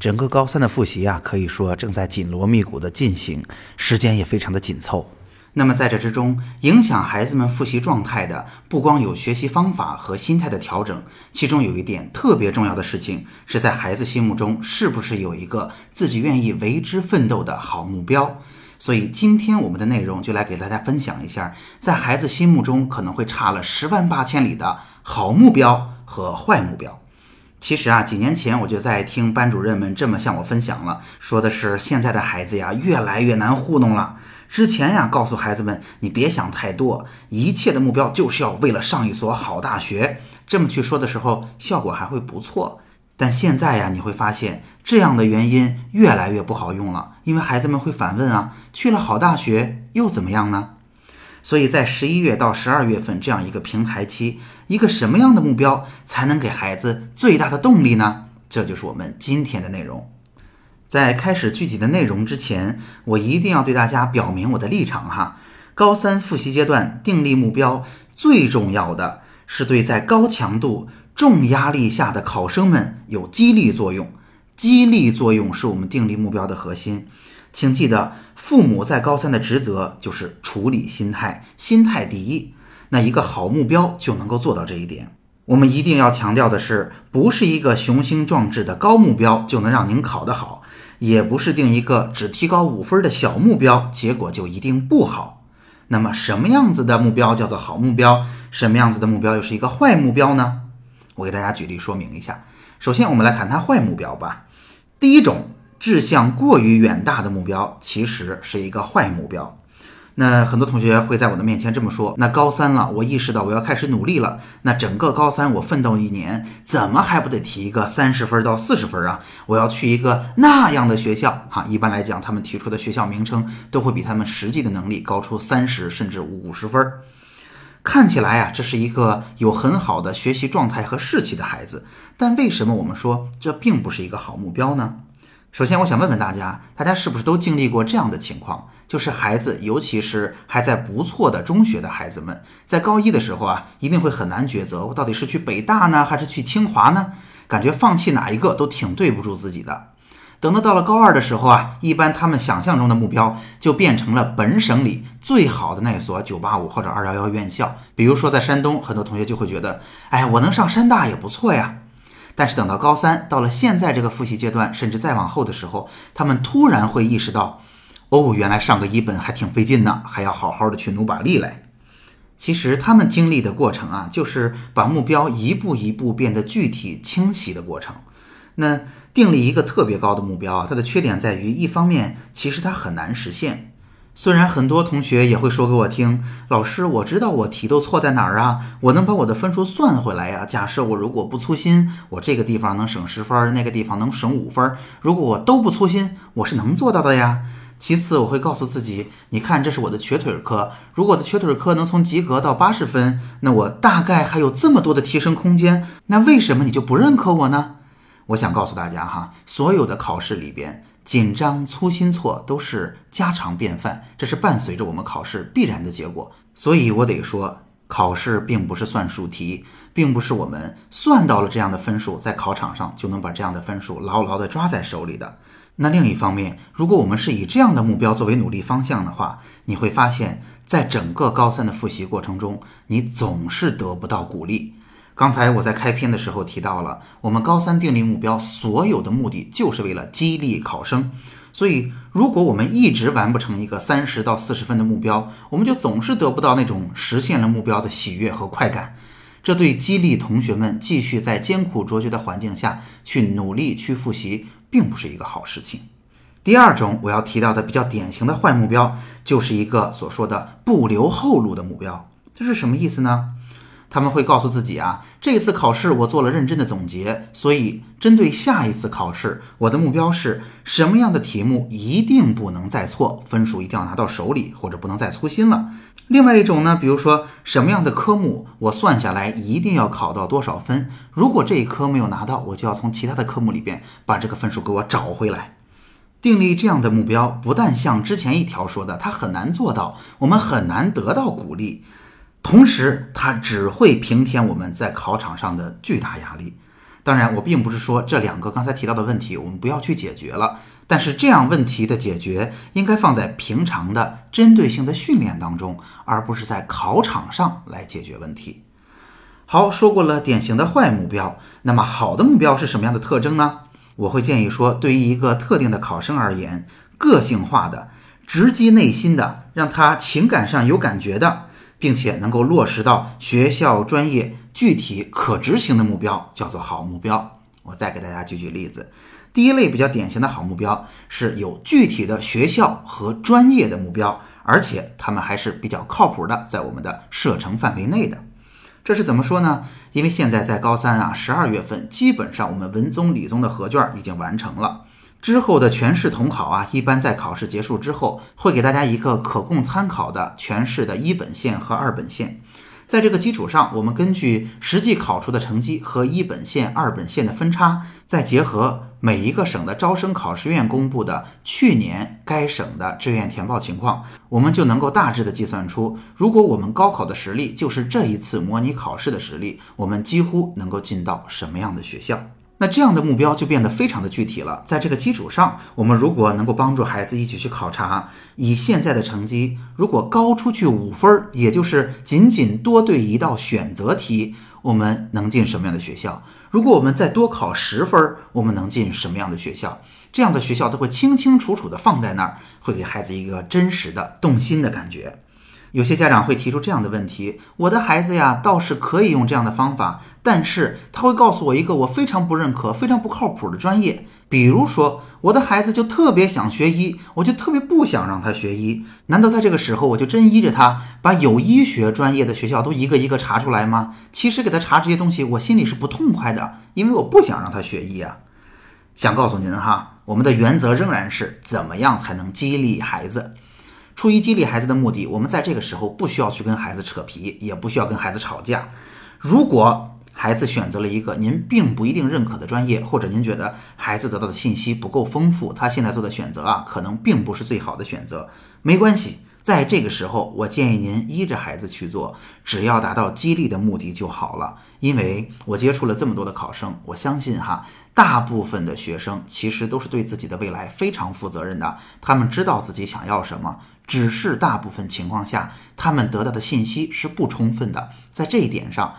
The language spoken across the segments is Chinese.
整个高三的复习啊，可以说正在紧锣密鼓的进行，时间也非常的紧凑。那么在这之中，影响孩子们复习状态的，不光有学习方法和心态的调整，其中有一点特别重要的事情，是在孩子心目中是不是有一个自己愿意为之奋斗的好目标。所以今天我们的内容就来给大家分享一下，在孩子心目中可能会差了十万八千里的好目标和坏目标。其实啊，几年前我就在听班主任们这么向我分享了，说的是现在的孩子呀，越来越难糊弄了。之前呀，告诉孩子们，你别想太多，一切的目标就是要为了上一所好大学。这么去说的时候，效果还会不错。但现在呀，你会发现这样的原因越来越不好用了，因为孩子们会反问啊，去了好大学又怎么样呢？所以在十一月到十二月份这样一个平台期，一个什么样的目标才能给孩子最大的动力呢？这就是我们今天的内容。在开始具体的内容之前，我一定要对大家表明我的立场哈。高三复习阶段订立目标，最重要的是对在高强度、重压力下的考生们有激励作用。激励作用是我们订立目标的核心。请记得，父母在高三的职责就是处理心态，心态第一。那一个好目标就能够做到这一点。我们一定要强调的是，不是一个雄心壮志的高目标就能让您考得好，也不是定一个只提高五分的小目标，结果就一定不好。那么，什么样子的目标叫做好目标？什么样子的目标又是一个坏目标呢？我给大家举例说明一下。首先，我们来谈谈坏目标吧。第一种。志向过于远大的目标，其实是一个坏目标。那很多同学会在我的面前这么说：“那高三了，我意识到我要开始努力了。那整个高三我奋斗一年，怎么还不得提一个三十分到四十分啊？我要去一个那样的学校。哈，一般来讲，他们提出的学校名称都会比他们实际的能力高出三十甚至五十分。看起来啊，这是一个有很好的学习状态和士气的孩子。但为什么我们说这并不是一个好目标呢？”首先，我想问问大家，大家是不是都经历过这样的情况？就是孩子，尤其是还在不错的中学的孩子们，在高一的时候啊，一定会很难抉择，我到底是去北大呢，还是去清华呢？感觉放弃哪一个都挺对不住自己的。等到到了高二的时候啊，一般他们想象中的目标就变成了本省里最好的那所985或者211院校。比如说在山东，很多同学就会觉得，哎，我能上山大也不错呀。但是等到高三，到了现在这个复习阶段，甚至再往后的时候，他们突然会意识到，哦，原来上个一本还挺费劲呢，还要好好的去努把力来。其实他们经历的过程啊，就是把目标一步一步变得具体清晰的过程。那定立一个特别高的目标啊，它的缺点在于，一方面其实它很难实现。虽然很多同学也会说给我听，老师，我知道我题都错在哪儿啊，我能把我的分数算回来呀。假设我如果不粗心，我这个地方能省十分，那个地方能省五分。如果我都不粗心，我是能做到的呀。其次，我会告诉自己，你看，这是我的瘸腿科，如果我的瘸腿科能从及格到八十分，那我大概还有这么多的提升空间。那为什么你就不认可我呢？我想告诉大家哈，所有的考试里边。紧张、粗心错都是家常便饭，这是伴随着我们考试必然的结果。所以我得说，考试并不是算术题，并不是我们算到了这样的分数，在考场上就能把这样的分数牢牢地抓在手里的。那另一方面，如果我们是以这样的目标作为努力方向的话，你会发现在整个高三的复习过程中，你总是得不到鼓励。刚才我在开篇的时候提到了，我们高三定立目标，所有的目的就是为了激励考生。所以，如果我们一直完不成一个三十到四十分的目标，我们就总是得不到那种实现了目标的喜悦和快感。这对激励同学们继续在艰苦卓绝的环境下去努力去复习，并不是一个好事情。第二种我要提到的比较典型的坏目标，就是一个所说的不留后路的目标。这是什么意思呢？他们会告诉自己啊，这次考试我做了认真的总结，所以针对下一次考试，我的目标是什么样的题目一定不能再错，分数一定要拿到手里，或者不能再粗心了。另外一种呢，比如说什么样的科目我算下来一定要考到多少分，如果这一科没有拿到，我就要从其他的科目里边把这个分数给我找回来。订立这样的目标，不但像之前一条说的，它很难做到，我们很难得到鼓励。同时，它只会平添我们在考场上的巨大压力。当然，我并不是说这两个刚才提到的问题我们不要去解决了，但是这样问题的解决应该放在平常的针对性的训练当中，而不是在考场上来解决问题。好，说过了典型的坏目标，那么好的目标是什么样的特征呢？我会建议说，对于一个特定的考生而言，个性化的、直击内心的，让他情感上有感觉的。并且能够落实到学校专业具体可执行的目标，叫做好目标。我再给大家举举例子。第一类比较典型的好目标是有具体的学校和专业的目标，而且他们还是比较靠谱的，在我们的射程范围内的。这是怎么说呢？因为现在在高三啊，十二月份基本上我们文综、理综的合卷已经完成了。之后的全市统考啊，一般在考试结束之后，会给大家一个可供参考的全市的一本线和二本线。在这个基础上，我们根据实际考出的成绩和一本线、二本线的分差，再结合每一个省的招生考试院公布的去年该省的志愿填报情况，我们就能够大致的计算出，如果我们高考的实力就是这一次模拟考试的实力，我们几乎能够进到什么样的学校。那这样的目标就变得非常的具体了。在这个基础上，我们如果能够帮助孩子一起去考察，以现在的成绩，如果高出去五分，也就是仅仅多对一道选择题，我们能进什么样的学校？如果我们再多考十分，我们能进什么样的学校？这样的学校都会清清楚楚的放在那儿，会给孩子一个真实的动心的感觉。有些家长会提出这样的问题：我的孩子呀，倒是可以用这样的方法，但是他会告诉我一个我非常不认可、非常不靠谱的专业。比如说，我的孩子就特别想学医，我就特别不想让他学医。难道在这个时候，我就真依着他把有医学专业的学校都一个一个查出来吗？其实给他查这些东西，我心里是不痛快的，因为我不想让他学医啊。想告诉您哈，我们的原则仍然是怎么样才能激励孩子。出于激励孩子的目的，我们在这个时候不需要去跟孩子扯皮，也不需要跟孩子吵架。如果孩子选择了一个您并不一定认可的专业，或者您觉得孩子得到的信息不够丰富，他现在做的选择啊，可能并不是最好的选择，没关系。在这个时候，我建议您依着孩子去做，只要达到激励的目的就好了。因为我接触了这么多的考生，我相信哈，大部分的学生其实都是对自己的未来非常负责任的，他们知道自己想要什么，只是大部分情况下他们得到的信息是不充分的。在这一点上。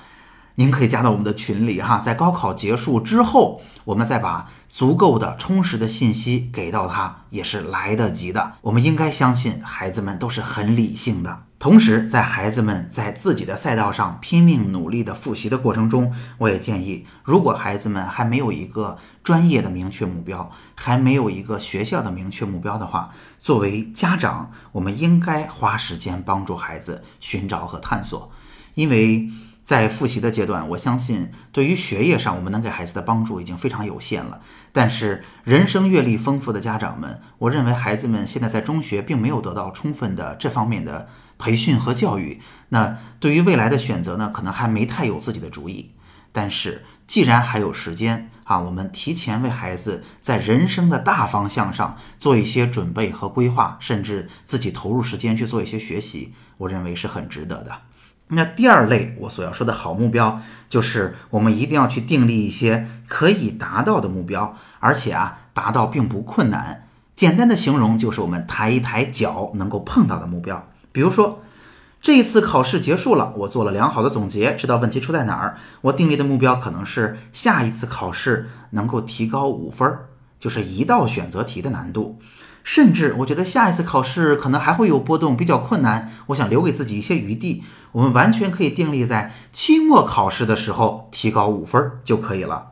您可以加到我们的群里哈，在高考结束之后，我们再把足够的、充实的信息给到他，也是来得及的。我们应该相信孩子们都是很理性的。同时，在孩子们在自己的赛道上拼命努力的复习的过程中，我也建议，如果孩子们还没有一个专业的明确目标，还没有一个学校的明确目标的话，作为家长，我们应该花时间帮助孩子寻找和探索，因为。在复习的阶段，我相信对于学业上我们能给孩子的帮助已经非常有限了。但是人生阅历丰富的家长们，我认为孩子们现在在中学并没有得到充分的这方面的培训和教育。那对于未来的选择呢，可能还没太有自己的主意。但是既然还有时间啊，我们提前为孩子在人生的大方向上做一些准备和规划，甚至自己投入时间去做一些学习，我认为是很值得的。那第二类我所要说的好目标，就是我们一定要去订立一些可以达到的目标，而且啊，达到并不困难。简单的形容就是我们抬一抬脚能够碰到的目标。比如说，这一次考试结束了，我做了良好的总结，知道问题出在哪儿。我订立的目标可能是下一次考试能够提高五分，就是一道选择题的难度。甚至我觉得下一次考试可能还会有波动，比较困难。我想留给自己一些余地，我们完全可以定立在期末考试的时候提高五分就可以了。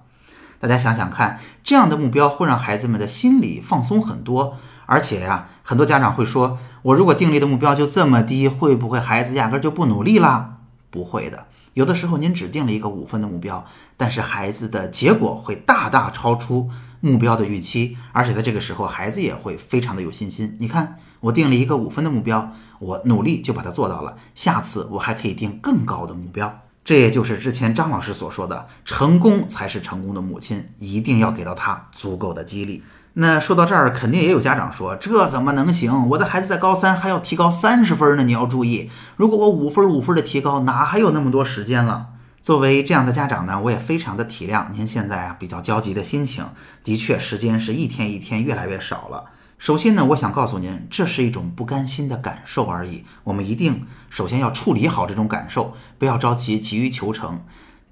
大家想想看，这样的目标会让孩子们的心理放松很多。而且呀，很多家长会说，我如果定立的目标就这么低，会不会孩子压根就不努力啦？不会的，有的时候您只定了一个五分的目标，但是孩子的结果会大大超出目标的预期，而且在这个时候，孩子也会非常的有信心。你看，我定了一个五分的目标，我努力就把它做到了，下次我还可以定更高的目标。这也就是之前张老师所说的，成功才是成功的母亲，一定要给到他足够的激励。那说到这儿，肯定也有家长说，这怎么能行？我的孩子在高三还要提高三十分呢，你要注意，如果我五分五分的提高，哪还有那么多时间了？作为这样的家长呢，我也非常的体谅您现在啊比较焦急的心情，的确，时间是一天一天越来越少了。首先呢，我想告诉您，这是一种不甘心的感受而已。我们一定首先要处理好这种感受，不要着急急于求成。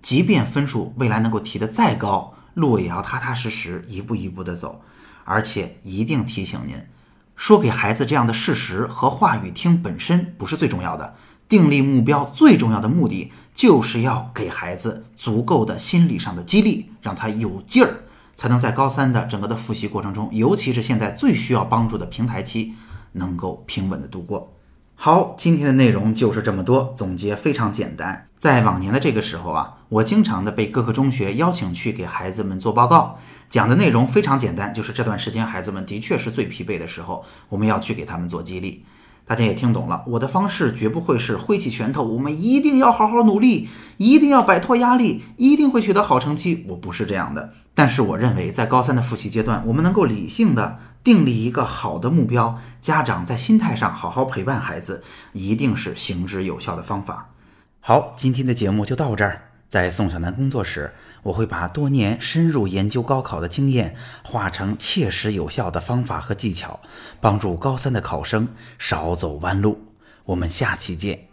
即便分数未来能够提得再高，路也要踏踏实实一步一步的走。而且一定提醒您，说给孩子这样的事实和话语听本身不是最重要的。订立目标最重要的目的，就是要给孩子足够的心理上的激励，让他有劲儿。才能在高三的整个的复习过程中，尤其是现在最需要帮助的平台期，能够平稳的度过。好，今天的内容就是这么多，总结非常简单。在往年的这个时候啊，我经常的被各个中学邀请去给孩子们做报告，讲的内容非常简单，就是这段时间孩子们的确是最疲惫的时候，我们要去给他们做激励。大家也听懂了，我的方式绝不会是挥起拳头，我们一定要好好努力，一定要摆脱压力，一定会取得好成绩。我不是这样的。但是我认为，在高三的复习阶段，我们能够理性的订立一个好的目标，家长在心态上好好陪伴孩子，一定是行之有效的方法。好，今天的节目就到这儿。在宋小南工作室，我会把多年深入研究高考的经验化成切实有效的方法和技巧，帮助高三的考生少走弯路。我们下期见。